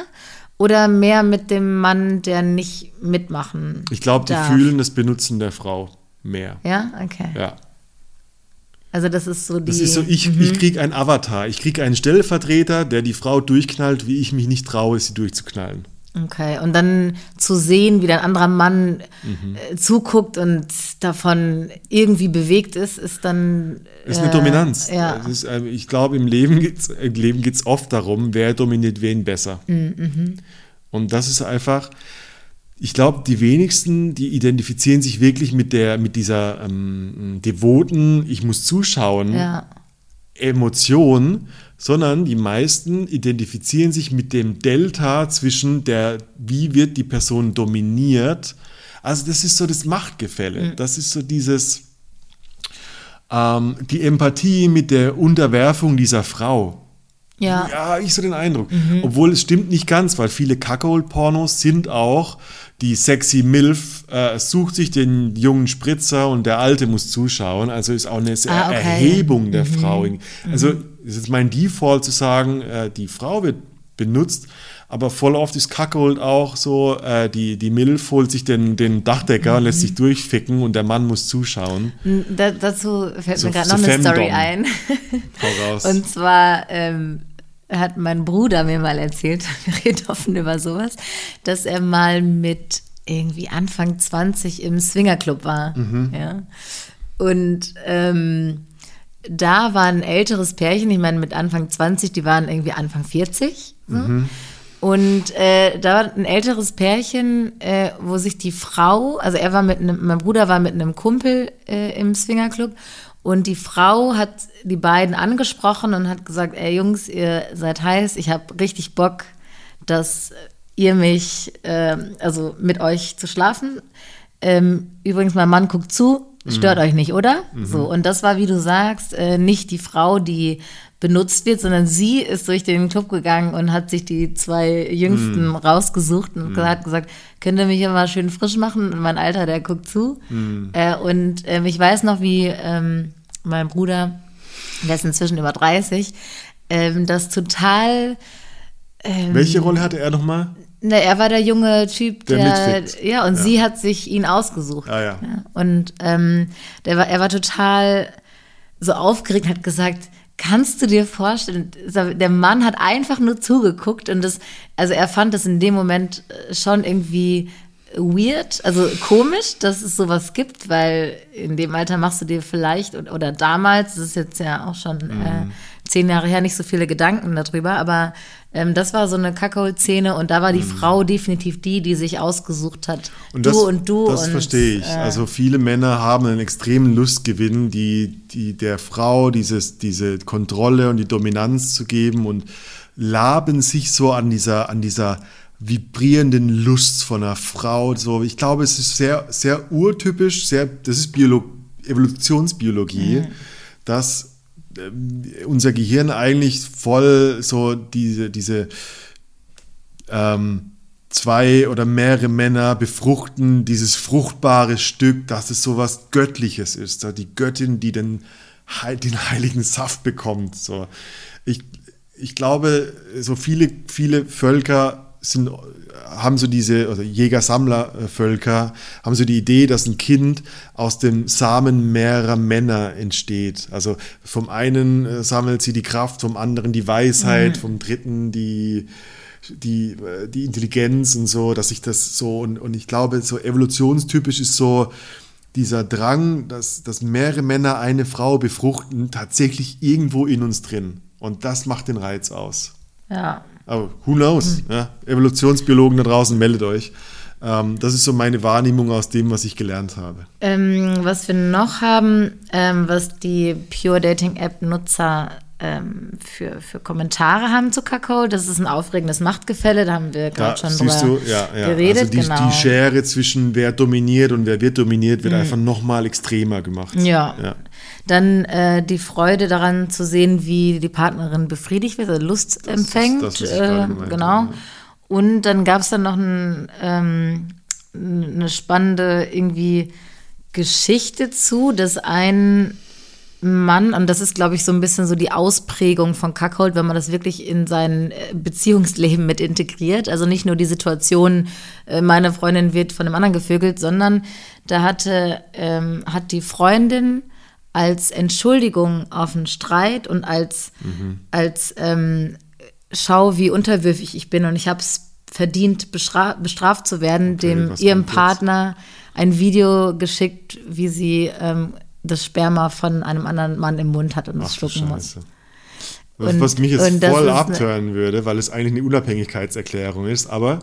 oder mehr mit dem Mann, der nicht mitmachen Ich glaube, die darf? fühlen das Benutzen der Frau mehr. Ja, okay. Ja. Also das ist so die. Das ist so, ich, ich kriege einen Avatar. Ich kriege einen Stellvertreter, der die Frau durchknallt, wie ich mich nicht traue, sie durchzuknallen. Okay, und dann zu sehen, wie ein anderer Mann Mhm. äh, zuguckt und davon irgendwie bewegt ist, ist dann. Das ist eine äh, Dominanz. Ja. Das ist, ähm, ich glaube, im Leben geht es Leben geht's oft darum, wer dominiert wen besser. Mhm, Und das ist einfach, ich glaube, die wenigsten, die identifizieren sich wirklich mit der, mit dieser ähm, devoten, ich muss zuschauen, Ja. Emotion, sondern die meisten identifizieren sich mit dem Delta zwischen der, wie wird die Person dominiert. Also das ist so das Machtgefälle. Das ist so dieses, ähm, die Empathie mit der Unterwerfung dieser Frau. Ja. Ja, ich so den Eindruck. Obwohl es stimmt nicht ganz, weil viele Kackhole-Pornos sind auch, die sexy Milf äh, sucht sich den jungen Spritzer und der Alte muss zuschauen. Also ist auch eine Ah, okay. Erhebung der Frau. Also ist jetzt mein Default zu sagen, äh, die Frau wird benutzt, aber voll oft ist Kackold auch so, äh, die, die Milf holt sich den, den Dachdecker und lässt sich durchficken und der Mann muss zuschauen. Da, dazu fällt So- mir gerade so noch eine Femdom. Story ein. Hau raus. Und zwar ähm, hat mein Bruder mir mal erzählt, wir reden offen über sowas, dass er mal mit irgendwie Anfang 20 im Swingerclub war. Ja. Und ähm, da war ein älteres Pärchen, ich meine mit Anfang 20, die waren irgendwie Anfang 40. So. Und äh, da war ein älteres Pärchen, äh, wo sich die Frau, also er war mit einem, mein Bruder war mit einem Kumpel äh, im Swingerclub und die Frau hat die beiden angesprochen und hat gesagt, ey Jungs, ihr seid heiß, ich habe richtig Bock, dass ihr mich, äh, also mit euch zu schlafen. Ähm, übrigens, mein Mann guckt zu, stört euch nicht, oder? So, und das war, wie du sagst, äh, nicht die Frau, die benutzt wird, sondern sie ist durch den Club gegangen und hat sich die zwei Jüngsten rausgesucht und hat gesagt, könnt ihr mich mal schön frisch machen? Und mein Alter, der guckt zu. Äh, und ähm, ich weiß noch, wie ähm, mein Bruder, der ist inzwischen über 30, ähm, das total Welche Rolle hatte er nochmal? Ne, er war der junge Typ, Der der, ja, und Ja. sie hat sich ihn ausgesucht. Ah, ja. Und ähm, der war, er war total so aufgeregt, hat gesagt, kannst du dir vorstellen, der Mann hat einfach nur zugeguckt und das, also er fand das in dem Moment äh, schon irgendwie weird, also komisch, dass es sowas gibt, weil in dem Alter machst du dir vielleicht oder, oder damals, das ist jetzt ja auch schon Mhm. äh, zehn Jahre her, nicht so viele Gedanken darüber, aber ähm, das war so eine Kackhol-Szene und da war die Frau definitiv die, die sich ausgesucht hat. Mhm. Und du das, und du. Das und, verstehe ich. äh, also viele Männer haben einen extremen Lustgewinn, die, die der Frau dieses, diese Kontrolle und die Dominanz zu geben und laben sich so an dieser, an dieser vibrierenden Lust von einer Frau. So, ich glaube, es ist sehr, sehr urtypisch, sehr, das ist Biolo Evolutionsbiologie, Mhm. dass unser Gehirn eigentlich voll so diese, diese ähm, zwei oder mehrere Männer befruchten dieses fruchtbare Stück, dass es so was Göttliches ist. Die Göttin, die den, den heiligen Saft bekommt. So. Ich, ich glaube, so viele, viele Völker sind, haben so diese, also Jäger-Sammler-Völker, haben so die Idee, dass ein Kind aus dem Samen mehrerer Männer entsteht. Also vom einen äh, sammelt sie die Kraft, vom anderen die Weisheit, vom dritten die, die, äh, die Intelligenz und so, dass ich das so, und, und ich glaube, so evolutionstypisch ist so dieser Drang, dass, dass mehrere Männer eine Frau befruchten, tatsächlich irgendwo in uns drin. Und das macht den Reiz aus. ja. Aber who knows? Ja? Evolutionsbiologen da draußen, meldet euch. Ähm, das ist so meine Wahrnehmung aus dem, was ich gelernt habe. Ähm, was wir noch haben, ähm, was die Pure Dating App Nutzer ähm, für, für Kommentare haben zu Kakao, das ist ein aufregendes Machtgefälle, da haben wir gerade schon drüber du, ja, ja. geredet. also die, genau. Mhm. die Schere zwischen wer dominiert und wer wird dominiert, wird einfach nochmal extremer gemacht. Ja. ja. Dann äh, die Freude daran zu sehen, wie die Partnerin befriedigt wird, also Lust ist empfängt. das, was ich äh, genau. ja. Und dann gab es dann noch ein, ähm, eine spannende irgendwie Geschichte zu, dass ein Mann, und das ist, glaube ich, so ein bisschen so die Ausprägung von Kackhold, wenn man das wirklich in sein äh, Beziehungsleben mit integriert. Also nicht nur die Situation, äh, meine Freundin wird von einem anderen gevögelt, sondern da hatte, ähm, hat die Freundin als Entschuldigung auf einen Streit und als, als ähm, Schau, wie unterwürfig ich bin und ich habe es verdient, bestra bestraft zu werden, Okay, dem ihrem kommt jetzt? Partner ein Video geschickt, wie sie ähm, das Sperma von einem anderen Mann im Mund hat und es schlucken muss. Was, Und- was mich jetzt voll ne- abtören würde, weil es eigentlich eine Unabhängigkeitserklärung ist, aber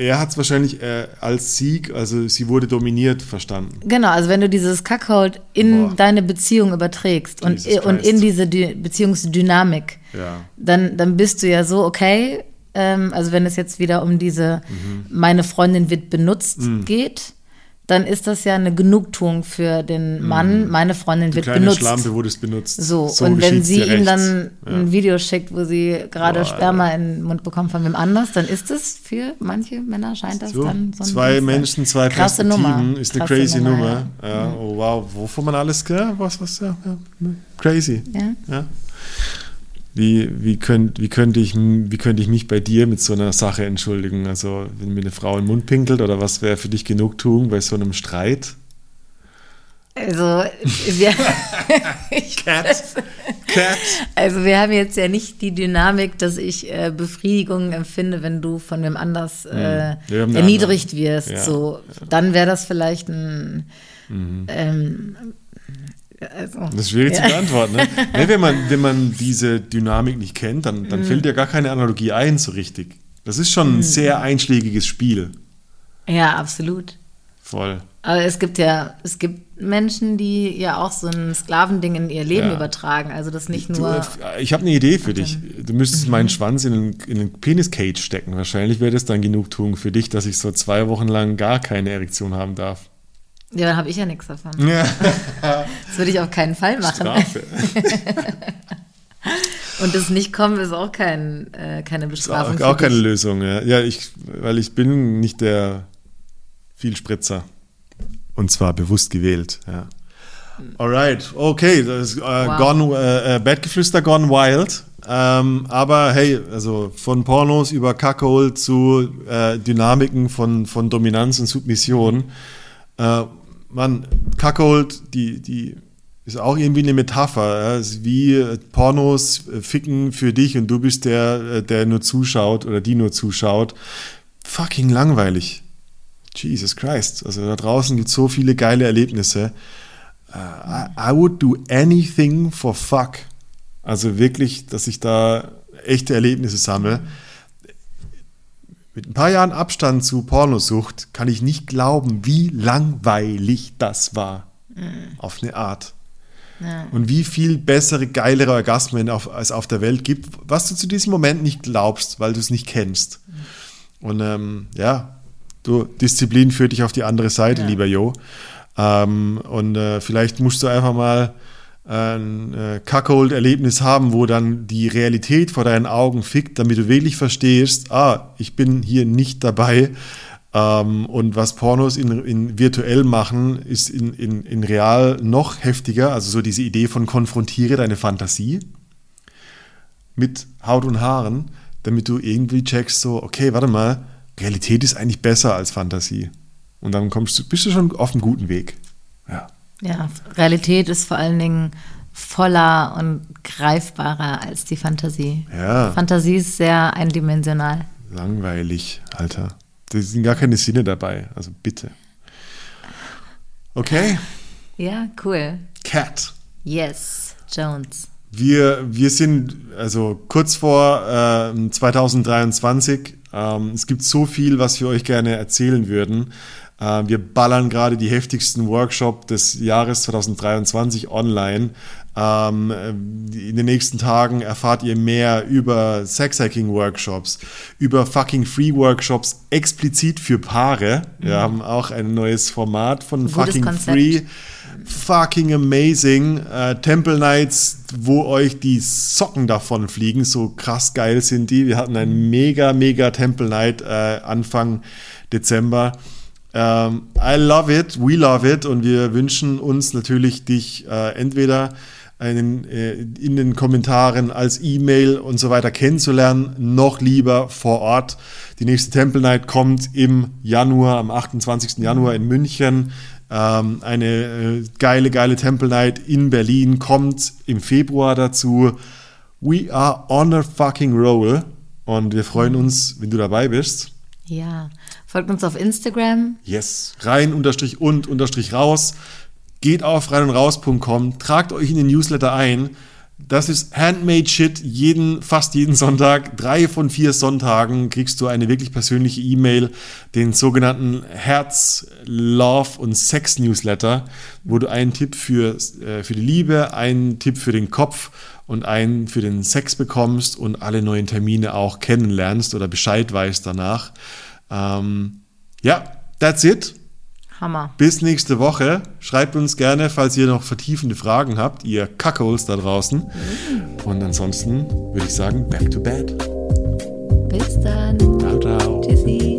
er hat es wahrscheinlich äh, als Sieg, also sie wurde dominiert, verstanden. Genau, also wenn du dieses Kackhold in Boah. deine Beziehung überträgst und, und in diese Dü Beziehungsdynamik, Ja. dann, dann bist du ja so, okay, ähm, also wenn es jetzt wieder um diese Mhm. meine Freundin wird benutzt geht, dann ist das ja eine Genugtuung für den Mann, meine Freundin Die wird Mhm. kleine benutzt. Schlampe wurde es benutzt. So, und wenn sie ihm rechts. dann ein Video schickt, wo sie gerade Boah, Sperma in den Mund bekommt von wem anders, dann ist es für manche Männer scheint das So, dann so ein zwei. Menschen, zwei Krasse Nummer. ist eine Krasse crazy Nummer. Nummer, Ja. Oh wow, wovon man alles, ja, was, was, ja, ja, crazy. Ja. Wie, wie, könnt, wie, könnte ich, wie könnte ich mich bei dir mit so einer Sache entschuldigen? Also, wenn mir eine Frau in den Mund pinkelt oder was wäre für dich Genugtuung bei so einem Streit? Also, wir, Cat. Cat. also wir haben jetzt ja nicht die Dynamik, dass ich äh, Befriedigung empfinde, wenn du von wem anders äh, Wir haben eine erniedrigt andere. wirst. Ja. So, dann wäre das vielleicht ein Mhm. ähm, also, Das ist schwierig zu beantworten. Ne? Nee, wenn, man, wenn man diese Dynamik nicht kennt, dann, Mhm. dann fällt dir gar keine Analogie ein so richtig. Das ist schon Mhm. ein sehr einschlägiges Spiel. ja, absolut. Voll. Aber es gibt ja, es gibt Menschen, die ja auch so ein Sklavending in ihr Leben Ja. übertragen. Also das nicht Du, nur. äh, ich habe eine Idee für dich. Du müsstest Mhm. meinen Schwanz in den, in den Penis-Cage stecken. Wahrscheinlich wäre das dann Genugtuung für dich, dass ich so zwei Wochen lang gar keine Erektion haben darf. Ja, dann habe ich ja nichts davon. Ja, Das würde ich auf keinen Fall machen. Strafe. Und das Nicht-Kommen ist auch kein, äh, keine Ist Bestrafung. auch, für auch keine. Lösung. Ja, ja ich, weil ich bin nicht der Vielspritzer. Und zwar bewusst gewählt. Ja. Alright, okay, das ist äh, gone, äh, äh, Bettgeflüster gone wild. Ähm, aber hey, also von Pornos über Kackhol zu äh, Dynamiken von, von Dominanz und Submission. Man, Kackhol, die, die ist auch irgendwie eine Metapher. Ja? Wie äh, Pornos äh, ficken für dich und du bist der, äh, der nur zuschaut oder die nur zuschaut. Fucking langweilig. Jesus Christ. Also da draußen gibt es so viele geile Erlebnisse. Äh, I, I would do anything for fuck. Also wirklich, dass ich da echte Erlebnisse sammle. Mit ein paar Jahren Abstand zu Pornosucht kann ich nicht glauben, wie langweilig das war. Auf eine Art. Ja. Und wie viel bessere, geilere Orgasmen auf, es auf der Welt gibt, was du zu diesem Moment nicht glaubst, weil du es nicht kennst. Und ähm, ja, du, Disziplin führt dich auf die andere Seite, Ja. lieber Jo. Ähm, und äh, vielleicht musst du einfach mal ein äh, Cuckold-Erlebnis haben, wo dann die Realität vor deinen Augen fickt, damit du wirklich verstehst, ah, ich bin hier nicht dabei. Ähm, und was Pornos in, in virtuell machen, ist in, in, in real noch heftiger. Also so diese Idee von konfrontiere deine Fantasie mit Haut und Haaren, damit du irgendwie checkst, so, okay, warte mal, Realität ist eigentlich besser als Fantasie. Und dann kommst du, bist du schon auf einem guten Weg. Ja. Ja, Realität ist vor allen Dingen voller und greifbarer als die Fantasie. Ja. Fantasie ist sehr eindimensional. Langweilig, Alter. Da sind gar keine Sinne dabei. Also bitte. Okay, Ja, cool. Cat. Yes, Jones. Wir, wir sind also kurz vor äh, 2023. Ähm, es gibt so viel, was wir euch gerne erzählen würden. Äh, wir ballern gerade die heftigsten Workshop des Jahres 2023 online. Ähm, in den nächsten Tagen erfahrt ihr mehr über Sex-Hacking-Workshops, über fucking Free-Workshops explizit für Paare. Wir haben auch ein neues Format von Gutes fucking Konzept. Free fucking amazing. Äh, Temple Nights, wo euch die Socken davon fliegen. So krass geil sind die. Wir hatten ein mega, mega Temple Night äh, Anfang Dezember. Ähm, I love it, we love it und wir wünschen uns natürlich dich äh, entweder einen, äh, in den Kommentaren als E-Mail und so weiter kennenzulernen, noch lieber vor Ort. Die nächste Temple Night kommt im Januar, am 28. Januar in München. Ähm, eine äh, geile, geile Temple Night in Berlin kommt im Februar dazu. We are on a fucking roll und wir freuen uns, wenn du dabei bist. Ja, folgt uns auf Instagram. Yes. Rein unterstrich und unterstrich raus. Geht auf rein und raus.com, tragt euch in den Newsletter ein. das ist Handmade Shit. Jeden, fast jeden Sonntag, drei von vier Sonntagen kriegst du eine wirklich persönliche E-Mail, den sogenannten Herz, Love und Sex Newsletter, wo du einen Tipp für, äh, für die Liebe, einen Tipp für den Kopf und einen für den Sex bekommst und alle neuen Termine auch kennenlernst oder Bescheid weißt danach. Ähm, ja, that's it. Hammer. Bis nächste Woche. Schreibt uns gerne, falls ihr noch vertiefende Fragen habt, ihr Kackholes da draußen. Und ansonsten würde ich sagen, back to bed. Bis dann. Ciao, ciao. Tschüssi.